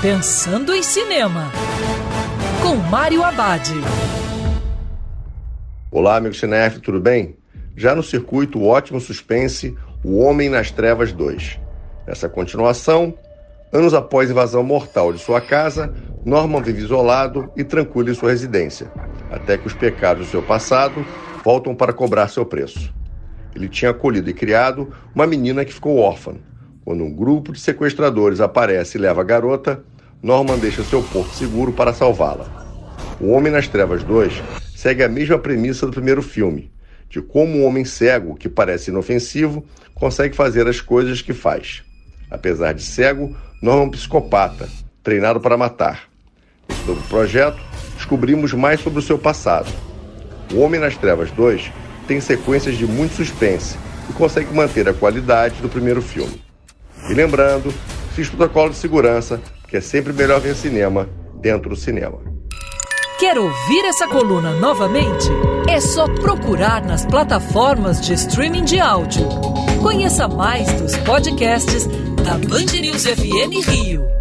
Pensando em Cinema, com Mário Abad. Olá, amigo cinéfilo, tudo bem? Já no circuito, ótimo suspense O Homem nas Trevas 2. Nessa continuação, anos após a invasão mortal de sua casa, Norman vive isolado e tranquilo em sua residência, até que os pecados do seu passado voltam para cobrar seu preço. Ele tinha acolhido e criado uma menina que ficou órfã. Quando um grupo de sequestradores aparece e leva a garota, Norman deixa seu porto seguro para salvá-la. O Homem nas Trevas 2 segue a mesma premissa do primeiro filme, de como um homem cego, que parece inofensivo, consegue fazer as coisas que faz. Apesar de cego, Norman é um psicopata, treinado para matar. Nesse novo projeto, descobrimos mais sobre o seu passado. O Homem nas Trevas 2 tem sequências de muito suspense e consegue manter a qualidade do primeiro filme. E lembrando, fiz protocolo de segurança, que é sempre melhor ver cinema dentro do cinema. Quer ouvir essa coluna novamente? É só procurar nas plataformas de streaming de áudio. Conheça mais dos podcasts da Band News FM Rio.